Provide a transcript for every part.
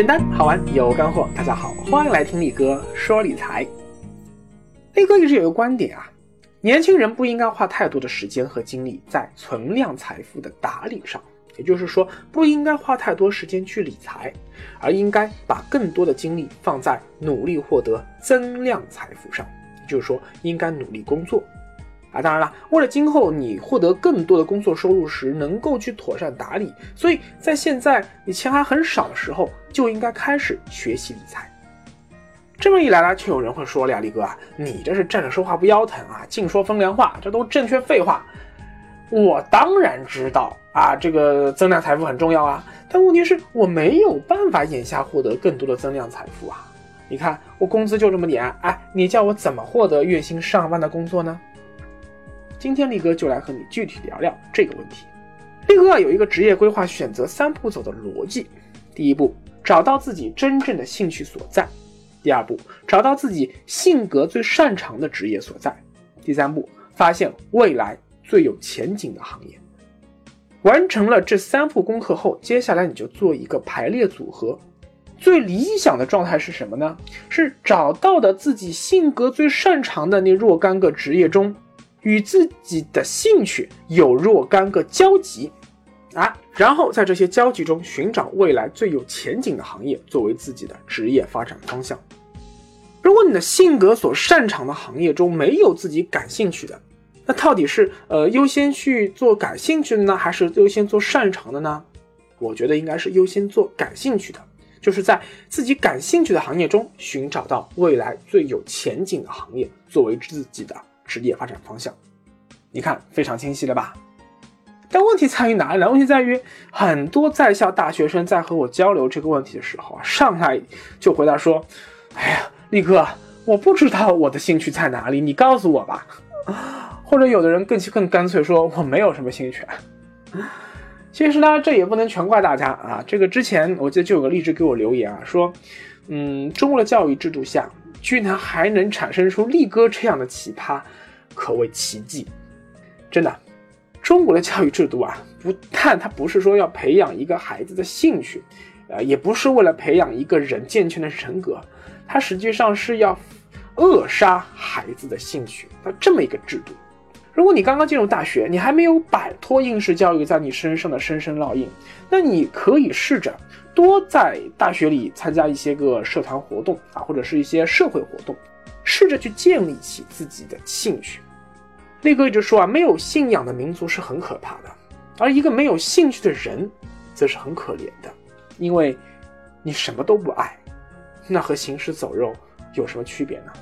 简单好玩有干货，大家好，欢迎来听力哥说理财。力哥一直有个观点啊，年轻人不应该花太多的时间和精力在存量财富的打理上，也就是说，不应该花太多时间去理财，而应该把更多的精力放在努力获得增量财富上，也就是说，应该努力工作。啊，当然了，为了今后你获得更多的工作收入时能够去妥善打理，所以在现在你钱还很少的时候就应该开始学习理财。这么一来呢，就有人会说了呀，李哥，你这是站着说话不腰疼啊，净说风凉话，这都正确废话。我当然知道啊，这个增量财富很重要啊，但问题是我没有办法眼下获得更多的增量财富啊。你看我工资就这么点，哎，你叫我怎么获得月薪上万的工作呢？今天力哥就来和你具体聊聊这个问题。力哥啊有一个职业规划选择三步走的逻辑：第一步，找到自己真正的兴趣所在；第二步，找到自己性格最擅长的职业所在；第三步，发现未来最有前景的行业。完成了这三步功课后，接下来你就做一个排列组合。最理想的状态是什么呢？是找到的自己性格最擅长的那若干个职业中。与自己的兴趣有若干个交集，啊，然后在这些交集中寻找未来最有前景的行业作为自己的职业发展方向。如果你的性格所擅长的行业中没有自己感兴趣的，那到底是呃优先去做感兴趣的呢，还是优先做擅长的呢？我觉得应该是优先做感兴趣的，就是在自己感兴趣的行业中寻找到未来最有前景的行业作为自己的。职业发展方向，你看非常清晰了吧？但问题在于哪里呢？问题在于很多在校大学生在和我交流这个问题的时候啊，上来就回答说：“哎呀，力哥，我不知道我的兴趣在哪里，你告诉我吧。”或者有的人更更干脆说：“我没有什么兴趣。”其实呢，这也不能全怪大家啊。这个之前我记得就有个励志给我留言啊，说：“嗯，中国的教育制度下，居然还能产生出力哥这样的奇葩。”可谓奇迹，真的，中国的教育制度啊，不但它不是说要培养一个孩子的兴趣，呃，也不是为了培养一个人健全的人格，它实际上是要扼杀孩子的兴趣。那这么一个制度，如果你刚刚进入大学，你还没有摆脱应试教育在你身上的深深烙印，那你可以试着多在大学里参加一些个社团活动啊，或者是一些社会活动。试着去建立起自己的兴趣。力哥一直说啊，没有信仰的民族是很可怕的，而一个没有兴趣的人，则是很可怜的，因为你什么都不爱，那和行尸走肉有什么区别呢？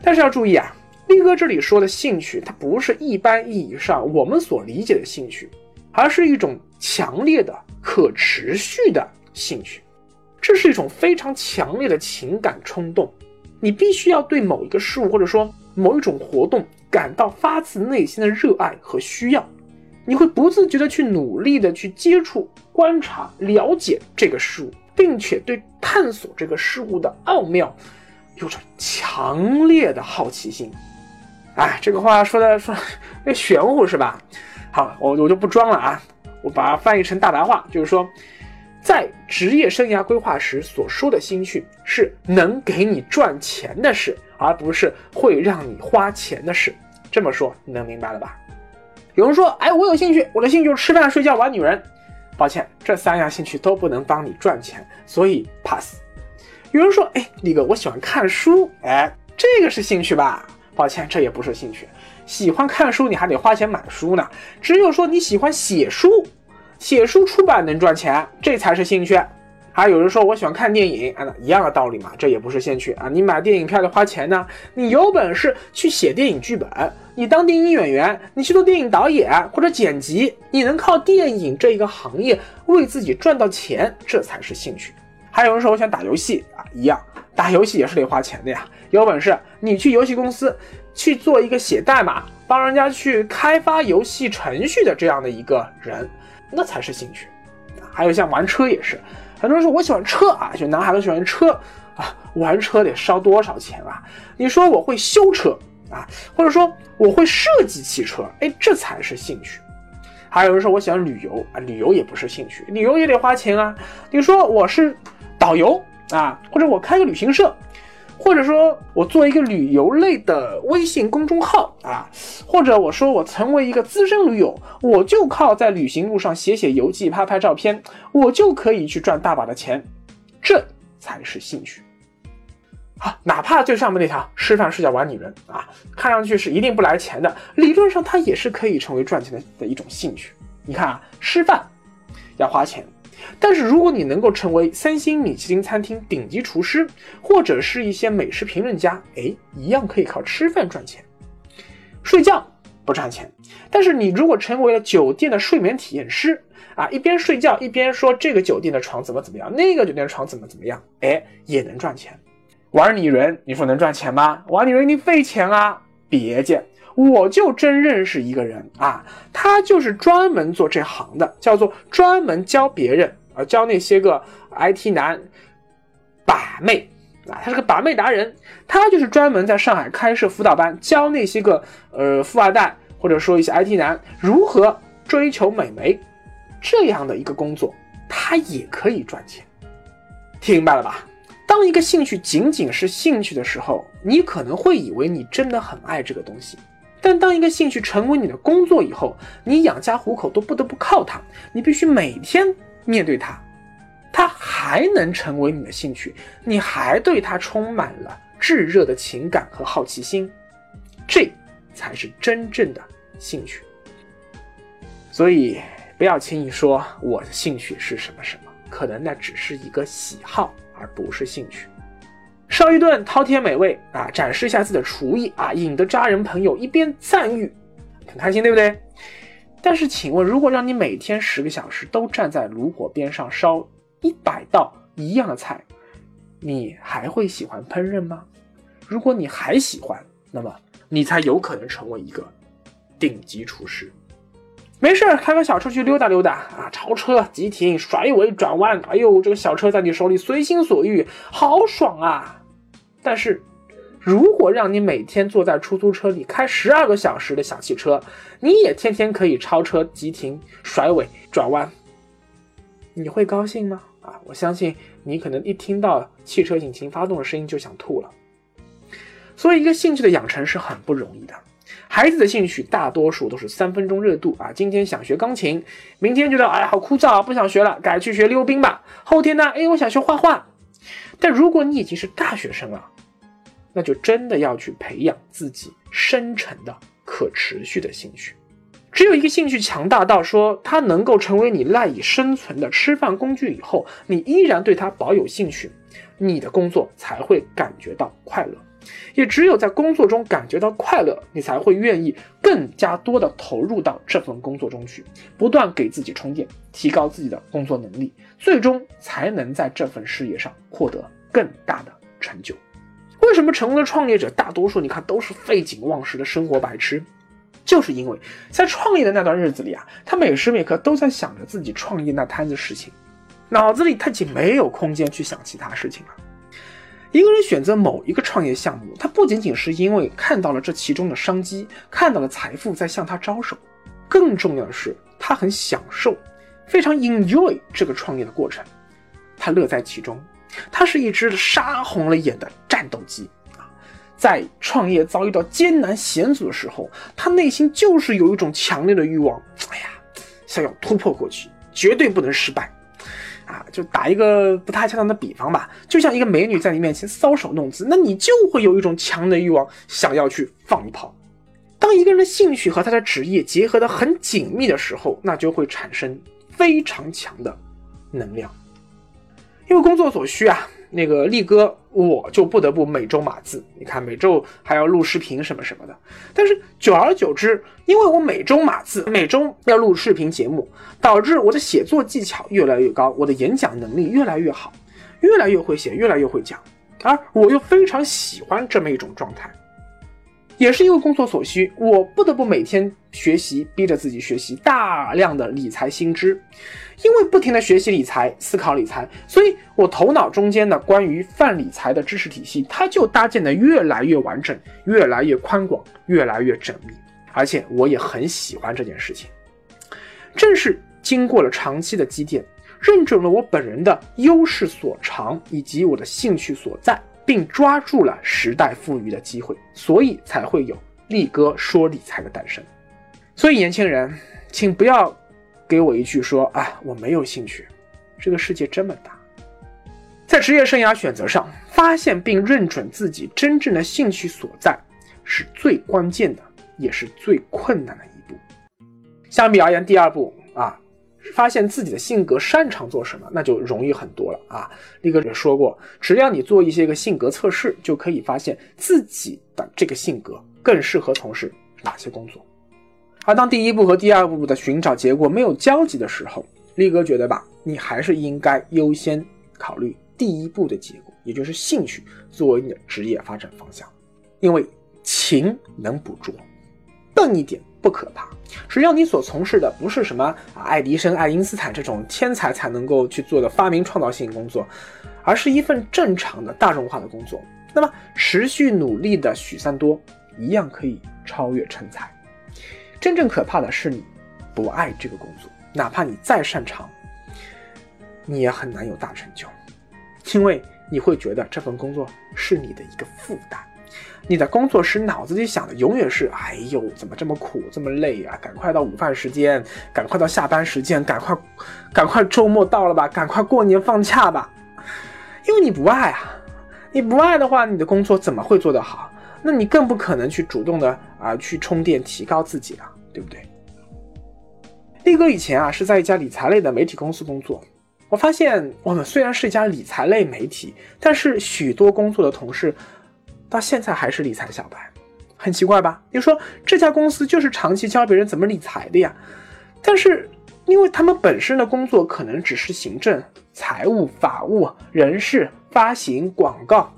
但是要注意啊，力哥这里说的兴趣，它不是一般意义上我们所理解的兴趣，而是一种强烈的、可持续的兴趣，这是一种非常强烈的情感冲动。你必须要对某一个事物或者说某一种活动感到发自内心的热爱和需要，你会不自觉的去努力的去接触、观察、了解这个事物，并且对探索这个事物的奥妙有着强烈的好奇心。哎，这个话说的说 那玄乎是吧？好，我我就不装了啊，我把它翻译成大白话，就是说。在职业生涯规划时所说的兴趣是能给你赚钱的事，而不是会让你花钱的事。这么说你能明白了吧？有人说：“哎，我有兴趣，我的兴趣就是吃饭、睡觉、玩女人。”抱歉，这三样兴趣都不能帮你赚钱，所以 pass。有人说：“哎，李哥，我喜欢看书，哎，这个是兴趣吧？”抱歉，这也不是兴趣。喜欢看书，你还得花钱买书呢。只有说你喜欢写书。写书出版能赚钱，这才是兴趣。还有人说我喜欢看电影，啊，一样的道理嘛，这也不是兴趣啊。你买电影票得花钱呢，你有本事去写电影剧本，你当电影演员，你去做电影导演或者剪辑，你能靠电影这一个行业为自己赚到钱，这才是兴趣。还有人说我想打游戏啊，一样，打游戏也是得花钱的呀。有本事你去游戏公司去做一个写代码，帮人家去开发游戏程序的这样的一个人。那才是兴趣，还有像玩车也是，很多人说我喜欢车啊，就男孩子喜欢车啊，玩车得烧多少钱啊？你说我会修车啊，或者说我会设计汽车，哎，这才是兴趣。还有人说我喜欢旅游啊，旅游也不是兴趣，旅游也得花钱啊。你说我是导游啊，或者我开个旅行社。或者说我做一个旅游类的微信公众号啊，或者我说我成为一个资深驴友，我就靠在旅行路上写写游记、拍拍照片，我就可以去赚大把的钱，这才是兴趣。好，哪怕就上面那条吃饭睡觉玩女人啊，看上去是一定不来钱的，理论上它也是可以成为赚钱的的一种兴趣。你看啊，吃饭要花钱。但是如果你能够成为三星米其林餐厅顶级厨师，或者是一些美食评论家，哎，一样可以靠吃饭赚钱。睡觉不赚钱，但是你如果成为了酒店的睡眠体验师啊，一边睡觉一边说这个酒店的床怎么怎么样，那个酒店的床怎么怎么样，哎，也能赚钱。玩女人，你说能赚钱吗？玩女人你费钱啊！别介，我就真认识一个人啊，他就是专门做这行的，叫做专门教别人。啊，教那些个 IT 男把妹啊，他是个把妹达人，他就是专门在上海开设辅导班，教那些个呃富二代或者说一些 IT 男如何追求美眉，这样的一个工作，他也可以赚钱。听明白了吧？当一个兴趣仅仅是兴趣的时候，你可能会以为你真的很爱这个东西，但当一个兴趣成为你的工作以后，你养家糊口都不得不靠它，你必须每天。面对它，它还能成为你的兴趣，你还对它充满了炙热的情感和好奇心，这才是真正的兴趣。所以不要轻易说我的兴趣是什么什么，可能那只是一个喜好，而不是兴趣。烧一顿饕餮美味啊，展示一下自己的厨艺啊，引得家人朋友一边赞誉，很开心，对不对？但是，请问，如果让你每天十个小时都站在炉火边上烧一百道一样的菜，你还会喜欢烹饪吗？如果你还喜欢，那么你才有可能成为一个顶级厨师。没事，开个小车去溜达溜达啊，超车、急停、甩尾、转弯，哎呦，这个小车在你手里随心所欲，好爽啊！但是。如果让你每天坐在出租车里开十二个小时的小汽车，你也天天可以超车、急停、甩尾、转弯，你会高兴吗？啊，我相信你可能一听到汽车引擎发动的声音就想吐了。所以，一个兴趣的养成是很不容易的。孩子的兴趣大多数都是三分钟热度啊，今天想学钢琴，明天觉得哎呀好枯燥啊，不想学了，改去学溜冰吧。后天呢，哎我想学画画。但如果你已经是大学生了，那就真的要去培养自己深沉的、可持续的兴趣。只有一个兴趣强大到说它能够成为你赖以生存的吃饭工具以后，你依然对它保有兴趣，你的工作才会感觉到快乐。也只有在工作中感觉到快乐，你才会愿意更加多的投入到这份工作中去，不断给自己充电，提高自己的工作能力，最终才能在这份事业上获得更大的成就。为什么成功的创业者大多数你看都是废寝忘食的生活白痴？就是因为在创业的那段日子里啊，他每时每刻都在想着自己创业那摊子事情，脑子里他已经没有空间去想其他事情了。一个人选择某一个创业项目，他不仅仅是因为看到了这其中的商机，看到了财富在向他招手，更重要的是他很享受，非常 enjoy 这个创业的过程，他乐在其中。他是一只杀红了眼的战斗机啊，在创业遭遇到艰难险阻的时候，他内心就是有一种强烈的欲望，哎呀，想要突破过去，绝对不能失败啊！就打一个不太恰当的比方吧，就像一个美女在你面前搔首弄姿，那你就会有一种强的欲望，想要去放一炮。当一个人的兴趣和他的职业结合的很紧密的时候，那就会产生非常强的能量。因为工作所需啊，那个力哥我就不得不每周码字。你看每周还要录视频什么什么的。但是久而久之，因为我每周码字，每周要录视频节目，导致我的写作技巧越来越高，我的演讲能力越来越好，越来越会写，越来越会讲。而我又非常喜欢这么一种状态。也是因为工作所需，我不得不每天学习，逼着自己学习大量的理财新知。因为不停的学习理财、思考理财，所以我头脑中间的关于泛理财的知识体系，它就搭建的越来越完整、越来越宽广、越来越缜密。而且我也很喜欢这件事情。正是经过了长期的积淀，认准了我本人的优势所长以及我的兴趣所在，并抓住了时代赋予的机会，所以才会有力哥说理财的诞生。所以年轻人，请不要给我一句说啊我没有兴趣，这个世界这么大，在职业生涯选择上，发现并认准自己真正的兴趣所在，是最关键的，也是最困难的一步。相比而言，第二步啊。发现自己的性格擅长做什么，那就容易很多了啊！力哥也说过，只要你做一些个性格测试，就可以发现自己的这个性格更适合从事哪些工作。而当第一步和第二步的寻找结果没有交集的时候，力哥觉得吧，你还是应该优先考虑第一步的结果，也就是兴趣作为你的职业发展方向，因为勤能补拙，笨一点。不可怕，只要你所从事的不是什么爱迪生、爱因斯坦这种天才才能够去做的发明创造性工作，而是一份正常的大众化的工作，那么持续努力的许三多一样可以超越成才。真正可怕的是你不爱这个工作，哪怕你再擅长，你也很难有大成就，因为你会觉得这份工作是你的一个负担。你的工作时脑子里想的永远是：哎呦，怎么这么苦，这么累啊？赶快到午饭时间，赶快到下班时间，赶快，赶快周末到了吧，赶快过年放假吧。因为你不爱啊，你不爱的话，你的工作怎么会做得好？那你更不可能去主动的啊去充电提高自己了，对不对？力哥以前啊是在一家理财类的媒体公司工作，我发现我们虽然是一家理财类媒体，但是许多工作的同事。到现在还是理财小白，很奇怪吧？你说这家公司就是长期教别人怎么理财的呀？但是因为他们本身的工作可能只是行政、财务、法务、人事、发行、广告，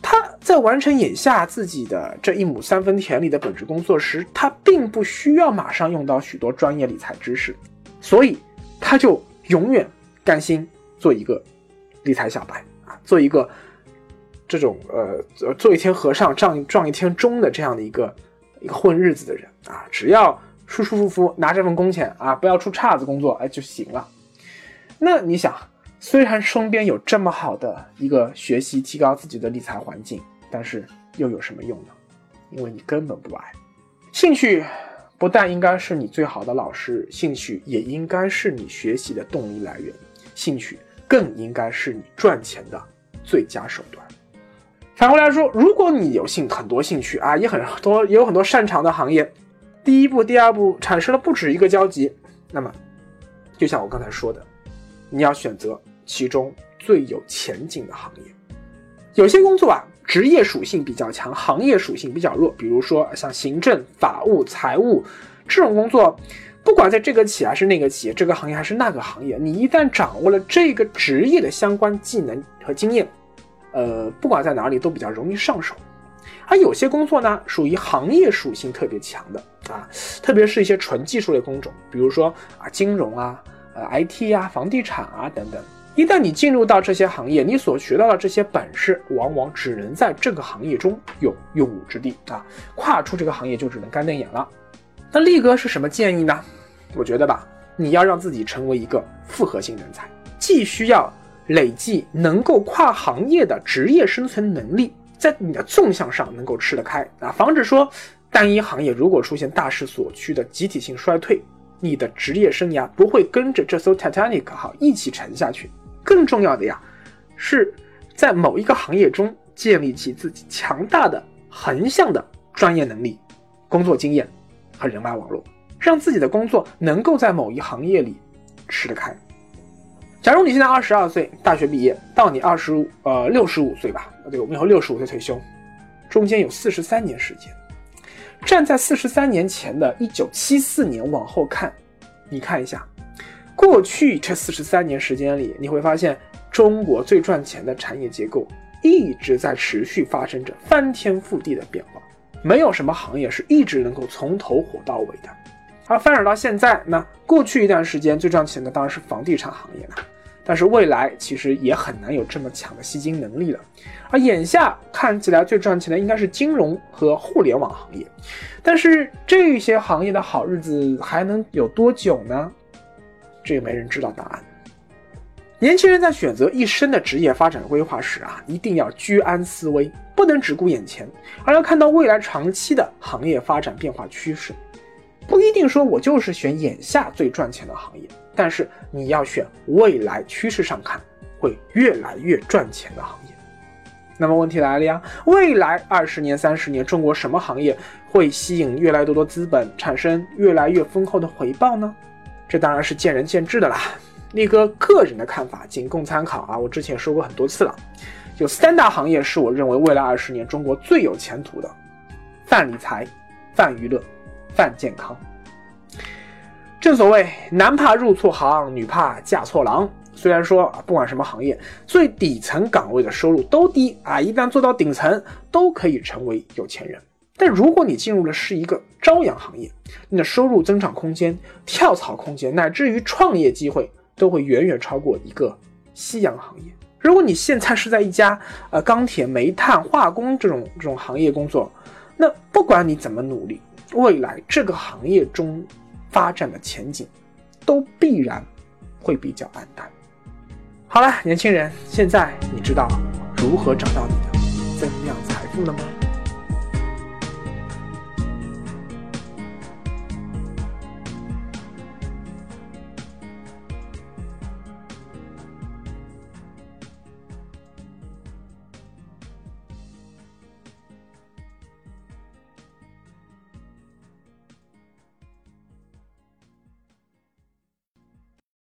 他在完成眼下自己的这一亩三分田里的本职工作时，他并不需要马上用到许多专业理财知识，所以他就永远甘心做一个理财小白啊，做一个。这种呃，做一天和尚撞撞一天钟的这样的一个一个混日子的人啊，只要舒舒服服拿这份工钱啊，不要出岔子工作哎就行了。那你想，虽然身边有这么好的一个学习提高自己的理财环境，但是又有什么用呢？因为你根本不爱。兴趣不但应该是你最好的老师，兴趣也应该是你学习的动力来源，兴趣更应该是你赚钱的最佳手段。反过来说，如果你有兴很多兴趣啊，也很多也有很多擅长的行业，第一步、第二步产生了不止一个交集，那么，就像我刚才说的，你要选择其中最有前景的行业。有些工作啊，职业属性比较强，行业属性比较弱，比如说像行政、法务、财务这种工作，不管在这个企业还是那个企业，这个行业还是那个行业，你一旦掌握了这个职业的相关技能和经验。呃，不管在哪里都比较容易上手，而有些工作呢，属于行业属性特别强的啊，特别是一些纯技术类工种，比如说啊，金融啊，呃，IT 啊，房地产啊等等。一旦你进入到这些行业，你所学到的这些本事，往往只能在这个行业中有用武之地啊，跨出这个行业就只能干瞪眼了。那力哥是什么建议呢？我觉得吧，你要让自己成为一个复合型人才，既需要。累计能够跨行业的职业生存能力，在你的纵向上能够吃得开啊，防止说单一行业如果出现大势所趋的集体性衰退，你的职业生涯不会跟着这艘 Titanic 哈一起沉下去。更重要的呀，是在某一个行业中建立起自己强大的横向的专业能力、工作经验和人脉网络，让自己的工作能够在某一行业里吃得开。假如你现在二十二岁，大学毕业，到你二十五呃六十五岁吧，对，我们以后六十五岁退休，中间有四十三年时间。站在四十三年前的一九七四年往后看，你看一下，过去这四十三年时间里，你会发现中国最赚钱的产业结构一直在持续发生着翻天覆地的变化，没有什么行业是一直能够从头火到尾的。而发展到现在，那过去一段时间最赚钱的当然是房地产行业了。但是未来其实也很难有这么强的吸金能力了，而眼下看起来最赚钱的应该是金融和互联网行业，但是这些行业的好日子还能有多久呢？这个没人知道答案。年轻人在选择一生的职业发展规划时啊，一定要居安思危，不能只顾眼前，而要看到未来长期的行业发展变化趋势。不一定说我就是选眼下最赚钱的行业，但是你要选未来趋势上看会越来越赚钱的行业。那么问题来了呀，未来二十年、三十年，中国什么行业会吸引越来越多的资本，产生越来越丰厚的回报呢？这当然是见仁见智的啦。力哥个人的看法仅供参考啊！我之前说过很多次了，有三大行业是我认为未来二十年中国最有前途的：泛理财、泛娱乐、泛健康。正所谓男怕入错行，女怕嫁错郎。虽然说啊，不管什么行业，最底层岗位的收入都低啊，一旦做到顶层，都可以成为有钱人。但如果你进入的是一个朝阳行业，你的收入增长空间、跳槽空间，乃至于创业机会。都会远远超过一个夕阳行业。如果你现在是在一家呃钢铁、煤炭、化工这种这种行业工作，那不管你怎么努力，未来这个行业中发展的前景都必然会比较暗淡。好了，年轻人，现在你知道如何找到你的增量财富了吗？